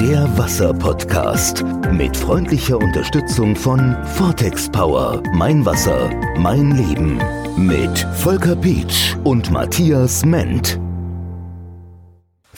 Der Wasser-Podcast mit freundlicher Unterstützung von Vortex Power. Mein Wasser, mein Leben. Mit Volker Pietsch und Matthias Ment.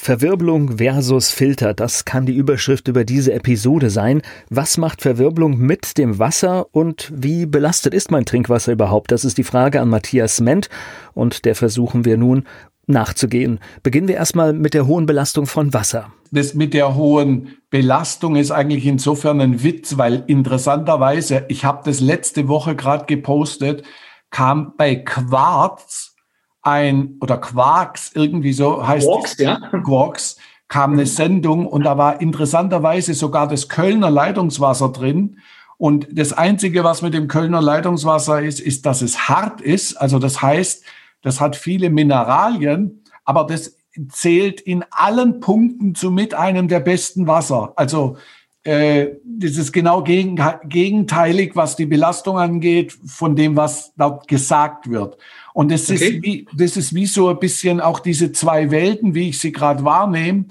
Verwirbelung versus Filter, das kann die Überschrift über diese Episode sein. Was macht Verwirbelung mit dem Wasser und wie belastet ist mein Trinkwasser überhaupt? Das ist die Frage an Matthias Ment und der versuchen wir nun nachzugehen. Beginnen wir erstmal mit der hohen Belastung von Wasser. Das mit der hohen Belastung ist eigentlich insofern ein Witz, weil interessanterweise, ich habe das letzte Woche gerade gepostet, kam bei Quarz ein oder Quarks irgendwie so heißt Quarks, ja. Quarks kam eine Sendung und da war interessanterweise sogar das Kölner Leitungswasser drin. Und das Einzige, was mit dem Kölner Leitungswasser ist, ist, dass es hart ist. Also das heißt, das hat viele Mineralien, aber das zählt in allen Punkten zu mit einem der besten Wasser. Also äh, das ist genau gegen, gegenteilig, was die Belastung angeht, von dem, was dort gesagt wird. Und das, okay. ist wie, das ist wie so ein bisschen auch diese zwei Welten, wie ich sie gerade wahrnehme.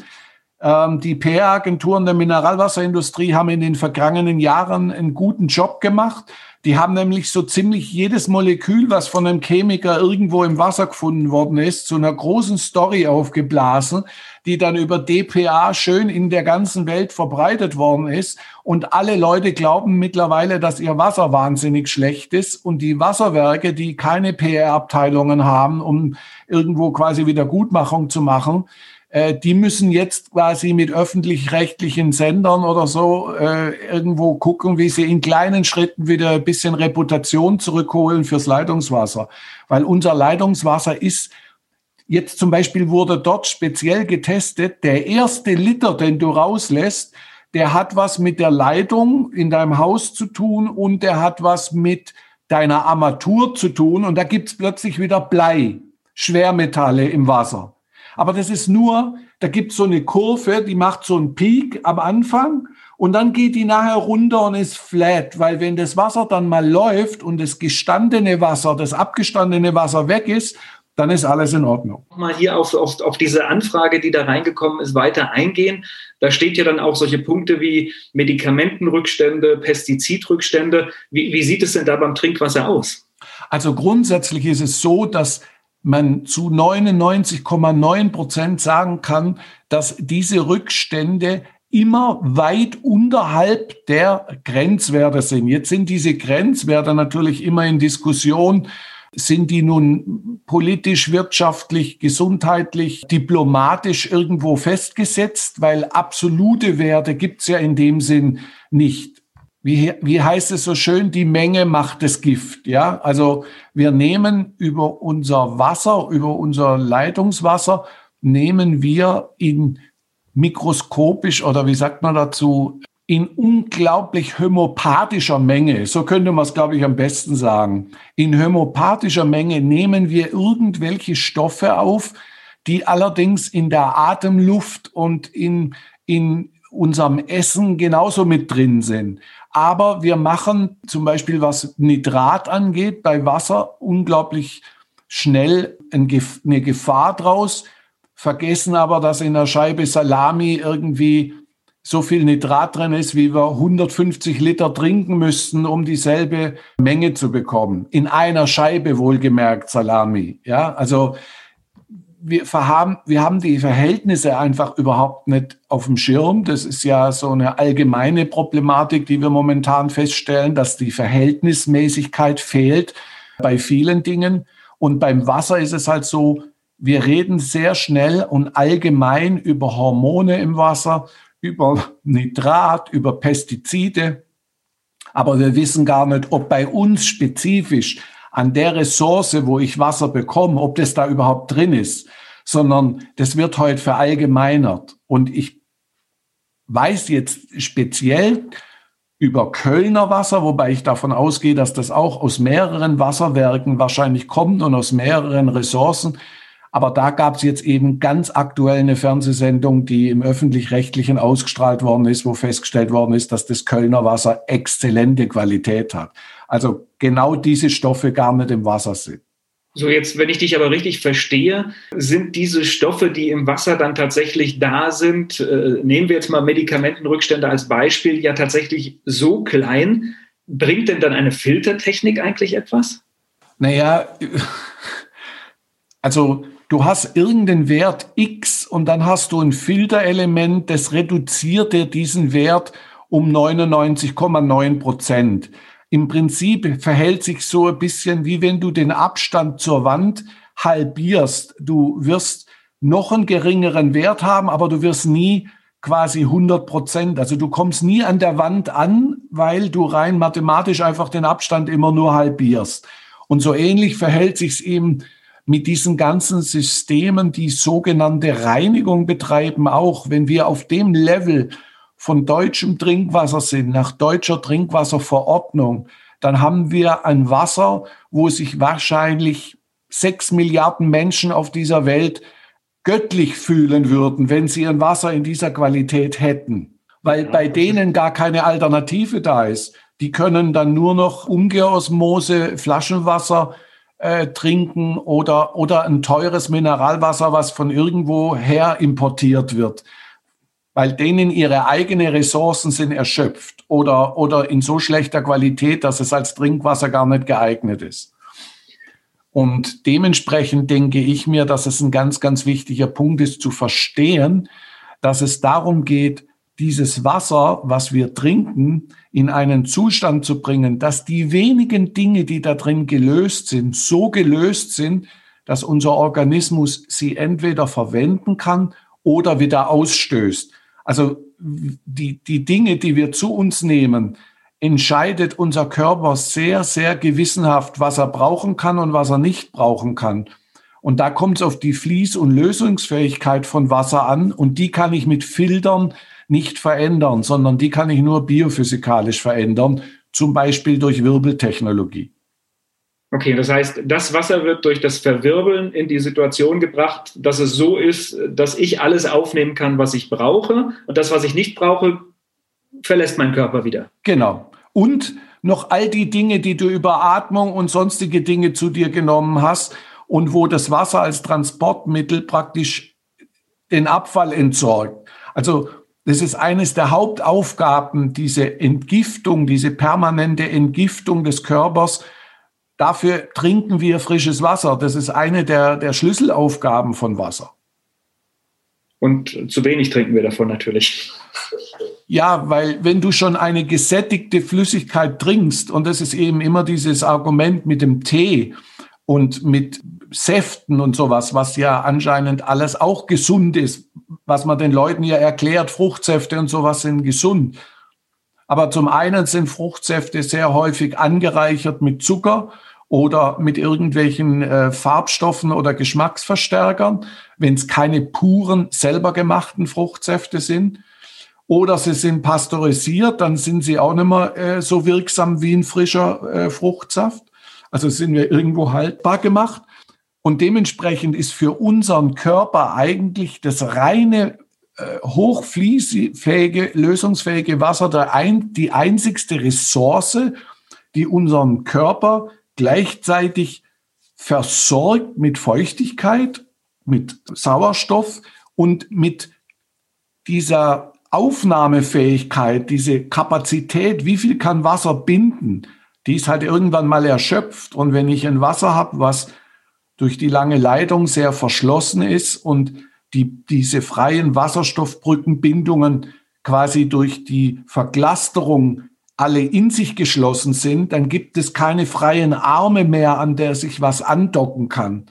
Ähm, die PR-Agenturen der Mineralwasserindustrie haben in den vergangenen Jahren einen guten Job gemacht. Die haben nämlich so ziemlich jedes Molekül, was von einem Chemiker irgendwo im Wasser gefunden worden ist, zu einer großen Story aufgeblasen, die dann über DPA schön in der ganzen Welt verbreitet worden ist. Und alle Leute glauben mittlerweile, dass ihr Wasser wahnsinnig schlecht ist. Und die Wasserwerke, die keine PR-Abteilungen haben, um irgendwo quasi Wiedergutmachung zu machen, äh, die müssen jetzt quasi mit öffentlich-rechtlichen Sendern oder so äh, irgendwo gucken, wie sie in kleinen Schritten wieder ein bisschen Reputation zurückholen fürs Leitungswasser. Weil unser Leitungswasser ist Jetzt zum Beispiel wurde dort speziell getestet, der erste Liter, den du rauslässt, der hat was mit der Leitung in deinem Haus zu tun und der hat was mit deiner Armatur zu tun und da gibt's plötzlich wieder Blei, Schwermetalle im Wasser. Aber das ist nur, da gibt es so eine Kurve, die macht so einen Peak am Anfang und dann geht die nachher runter und ist flat, weil wenn das Wasser dann mal läuft und das gestandene Wasser, das abgestandene Wasser weg ist, dann ist alles in Ordnung. Mal hier auf, auf, auf diese Anfrage, die da reingekommen ist, weiter eingehen. Da steht ja dann auch solche Punkte wie Medikamentenrückstände, Pestizidrückstände. Wie, wie sieht es denn da beim Trinkwasser aus? Also grundsätzlich ist es so, dass man zu 99,9 Prozent sagen kann, dass diese Rückstände immer weit unterhalb der Grenzwerte sind. Jetzt sind diese Grenzwerte natürlich immer in Diskussion. Sind die nun politisch, wirtschaftlich, gesundheitlich, diplomatisch irgendwo festgesetzt? Weil absolute Werte gibt's ja in dem Sinn nicht wie, wie heißt es so schön, die Menge macht das Gift. Ja, also wir nehmen über unser Wasser, über unser Leitungswasser, nehmen wir in mikroskopisch oder wie sagt man dazu, in unglaublich homöopathischer Menge, so könnte man es, glaube ich, am besten sagen. In homöopathischer Menge nehmen wir irgendwelche Stoffe auf, die allerdings in der Atemluft und in, in unserem Essen genauso mit drin sind. Aber wir machen zum Beispiel, was Nitrat angeht, bei Wasser unglaublich schnell eine Gefahr draus, vergessen aber, dass in einer Scheibe Salami irgendwie so viel Nitrat drin ist, wie wir 150 Liter trinken müssten, um dieselbe Menge zu bekommen. In einer Scheibe wohlgemerkt Salami. Ja, also wir, haben, wir haben die Verhältnisse einfach überhaupt nicht auf dem Schirm. Das ist ja so eine allgemeine Problematik, die wir momentan feststellen, dass die Verhältnismäßigkeit fehlt bei vielen Dingen. Und beim Wasser ist es halt so, wir reden sehr schnell und allgemein über Hormone im Wasser, über Nitrat, über Pestizide. Aber wir wissen gar nicht, ob bei uns spezifisch an der Ressource, wo ich Wasser bekomme, ob das da überhaupt drin ist, sondern das wird heute verallgemeinert. Und ich weiß jetzt speziell über Kölner Wasser, wobei ich davon ausgehe, dass das auch aus mehreren Wasserwerken wahrscheinlich kommt und aus mehreren Ressourcen. Aber da gab es jetzt eben ganz aktuell eine Fernsehsendung, die im öffentlich-rechtlichen ausgestrahlt worden ist, wo festgestellt worden ist, dass das Kölner Wasser exzellente Qualität hat. Also genau diese Stoffe gar nicht im Wasser sind. So, jetzt, wenn ich dich aber richtig verstehe, sind diese Stoffe, die im Wasser dann tatsächlich da sind, äh, nehmen wir jetzt mal Medikamentenrückstände als Beispiel, ja tatsächlich so klein. Bringt denn dann eine Filtertechnik eigentlich etwas? Naja, also du hast irgendeinen Wert X und dann hast du ein Filterelement, das reduziert dir diesen Wert um 99,9 Prozent. Im Prinzip verhält sich so ein bisschen wie wenn du den Abstand zur Wand halbierst. Du wirst noch einen geringeren Wert haben, aber du wirst nie quasi 100 Prozent. Also du kommst nie an der Wand an, weil du rein mathematisch einfach den Abstand immer nur halbierst. Und so ähnlich verhält sich eben mit diesen ganzen Systemen, die sogenannte Reinigung betreiben, auch wenn wir auf dem Level von deutschem Trinkwasser sind, nach deutscher Trinkwasserverordnung, dann haben wir ein Wasser, wo sich wahrscheinlich sechs Milliarden Menschen auf dieser Welt göttlich fühlen würden, wenn sie ein Wasser in dieser Qualität hätten, weil bei denen gar keine Alternative da ist. Die können dann nur noch Umkehrosmose, Flaschenwasser äh, trinken oder, oder ein teures Mineralwasser, was von irgendwo her importiert wird weil denen ihre eigenen Ressourcen sind erschöpft oder, oder in so schlechter Qualität, dass es als Trinkwasser gar nicht geeignet ist. Und dementsprechend denke ich mir, dass es ein ganz, ganz wichtiger Punkt ist zu verstehen, dass es darum geht, dieses Wasser, was wir trinken, in einen Zustand zu bringen, dass die wenigen Dinge, die da drin gelöst sind, so gelöst sind, dass unser Organismus sie entweder verwenden kann oder wieder ausstößt. Also die, die Dinge, die wir zu uns nehmen, entscheidet unser Körper sehr, sehr gewissenhaft, was er brauchen kann und was er nicht brauchen kann. Und da kommt es auf die Fließ- und Lösungsfähigkeit von Wasser an. Und die kann ich mit Filtern nicht verändern, sondern die kann ich nur biophysikalisch verändern, zum Beispiel durch Wirbeltechnologie. Okay, das heißt, das Wasser wird durch das Verwirbeln in die Situation gebracht, dass es so ist, dass ich alles aufnehmen kann, was ich brauche. Und das, was ich nicht brauche, verlässt mein Körper wieder. Genau. Und noch all die Dinge, die du über Atmung und sonstige Dinge zu dir genommen hast und wo das Wasser als Transportmittel praktisch den Abfall entsorgt. Also das ist eines der Hauptaufgaben, diese Entgiftung, diese permanente Entgiftung des Körpers Dafür trinken wir frisches Wasser. Das ist eine der, der Schlüsselaufgaben von Wasser. Und zu wenig trinken wir davon natürlich. Ja, weil wenn du schon eine gesättigte Flüssigkeit trinkst, und das ist eben immer dieses Argument mit dem Tee und mit Säften und sowas, was ja anscheinend alles auch gesund ist, was man den Leuten ja erklärt, Fruchtsäfte und sowas sind gesund. Aber zum einen sind Fruchtsäfte sehr häufig angereichert mit Zucker oder mit irgendwelchen äh, Farbstoffen oder Geschmacksverstärkern, wenn es keine puren, selber gemachten Fruchtsäfte sind. Oder sie sind pasteurisiert, dann sind sie auch nicht mehr äh, so wirksam wie ein frischer äh, Fruchtsaft. Also sind wir irgendwo haltbar gemacht. Und dementsprechend ist für unseren Körper eigentlich das reine, äh, hochfließfähige, lösungsfähige Wasser ein, die einzigste Ressource, die unseren Körper gleichzeitig versorgt mit Feuchtigkeit, mit Sauerstoff und mit dieser Aufnahmefähigkeit, diese Kapazität, wie viel kann Wasser binden, die ist halt irgendwann mal erschöpft. Und wenn ich ein Wasser habe, was durch die lange Leitung sehr verschlossen ist und die, diese freien Wasserstoffbrückenbindungen quasi durch die Verglasterung alle in sich geschlossen sind, dann gibt es keine freien Arme mehr, an der sich was andocken kann.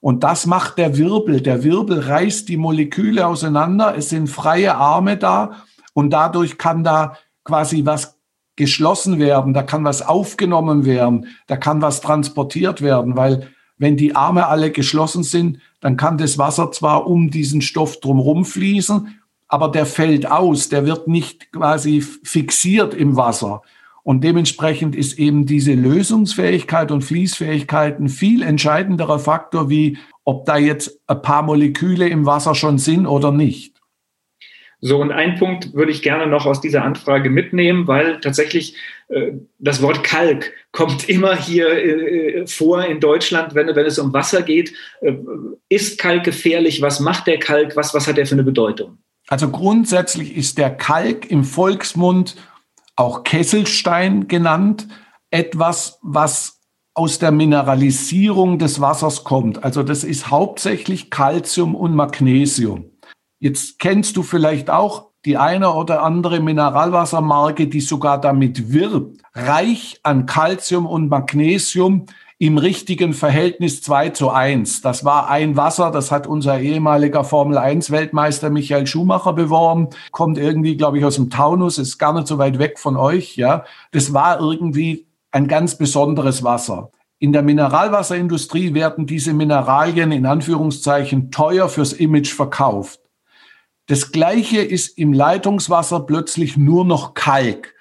Und das macht der Wirbel. Der Wirbel reißt die Moleküle auseinander. Es sind freie Arme da und dadurch kann da quasi was geschlossen werden. Da kann was aufgenommen werden. Da kann was transportiert werden, weil wenn die Arme alle geschlossen sind, dann kann das Wasser zwar um diesen Stoff drumherum fließen, aber der fällt aus, der wird nicht quasi fixiert im Wasser. Und dementsprechend ist eben diese Lösungsfähigkeit und Fließfähigkeit ein viel entscheidenderer Faktor, wie ob da jetzt ein paar Moleküle im Wasser schon sind oder nicht. So, und ein Punkt würde ich gerne noch aus dieser Anfrage mitnehmen, weil tatsächlich das Wort Kalk kommt immer hier äh, vor in Deutschland, wenn, wenn es um Wasser geht. Äh, ist Kalk gefährlich? Was macht der Kalk? Was, was hat er für eine Bedeutung? Also grundsätzlich ist der Kalk im Volksmund auch Kesselstein genannt, etwas, was aus der Mineralisierung des Wassers kommt. Also das ist hauptsächlich Calcium und Magnesium. Jetzt kennst du vielleicht auch die eine oder andere Mineralwassermarke, die sogar damit wirbt, reich an Calcium und Magnesium im richtigen Verhältnis 2 zu 1. Das war ein Wasser, das hat unser ehemaliger Formel 1 Weltmeister Michael Schumacher beworben, kommt irgendwie, glaube ich, aus dem Taunus, ist gar nicht so weit weg von euch, ja. Das war irgendwie ein ganz besonderes Wasser. In der Mineralwasserindustrie werden diese Mineralien in Anführungszeichen teuer fürs Image verkauft. Das Gleiche ist im Leitungswasser plötzlich nur noch Kalk.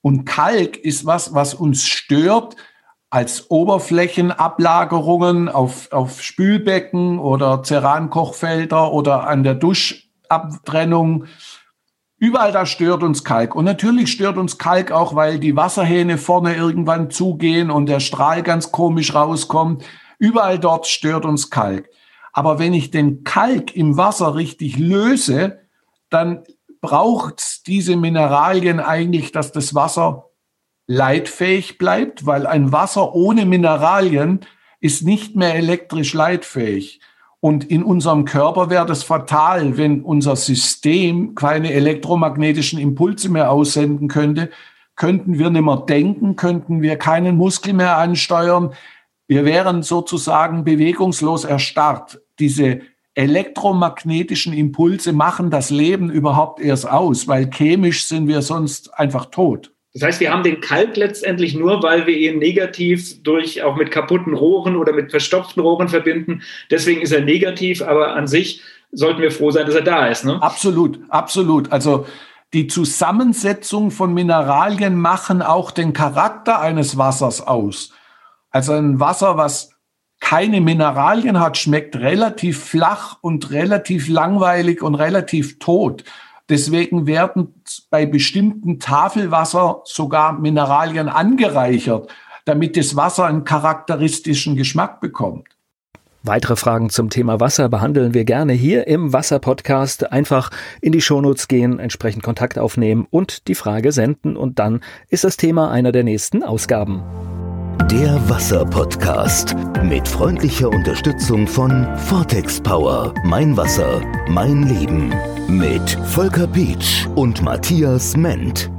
Und Kalk ist was, was uns stört als Oberflächenablagerungen auf, auf Spülbecken oder Cerankochfelder oder an der Duschabtrennung. Überall da stört uns Kalk. Und natürlich stört uns Kalk auch, weil die Wasserhähne vorne irgendwann zugehen und der Strahl ganz komisch rauskommt. Überall dort stört uns Kalk. Aber wenn ich den Kalk im Wasser richtig löse, dann braucht diese Mineralien eigentlich, dass das Wasser leitfähig bleibt, weil ein Wasser ohne Mineralien ist nicht mehr elektrisch leitfähig. Und in unserem Körper wäre das fatal, wenn unser System keine elektromagnetischen Impulse mehr aussenden könnte. Könnten wir nicht mehr denken, könnten wir keinen Muskel mehr ansteuern, wir wären sozusagen bewegungslos erstarrt. Diese elektromagnetischen Impulse machen das Leben überhaupt erst aus, weil chemisch sind wir sonst einfach tot. Das heißt, wir haben den Kalk letztendlich nur, weil wir ihn negativ durch auch mit kaputten Rohren oder mit verstopften Rohren verbinden. Deswegen ist er negativ, aber an sich sollten wir froh sein, dass er da ist. Ne? Absolut, absolut. Also die Zusammensetzung von Mineralien machen auch den Charakter eines Wassers aus. Also ein Wasser, was keine Mineralien hat, schmeckt relativ flach und relativ langweilig und relativ tot. Deswegen werden bei bestimmten Tafelwasser sogar Mineralien angereichert, damit das Wasser einen charakteristischen Geschmack bekommt. Weitere Fragen zum Thema Wasser behandeln wir gerne hier im Wasser-Podcast. Einfach in die Shownotes gehen, entsprechend Kontakt aufnehmen und die Frage senden und dann ist das Thema einer der nächsten Ausgaben. Der Wasser-Podcast mit freundlicher Unterstützung von Vortex Power. Mein Wasser, mein Leben. Mit Volker Pietsch und Matthias Ment.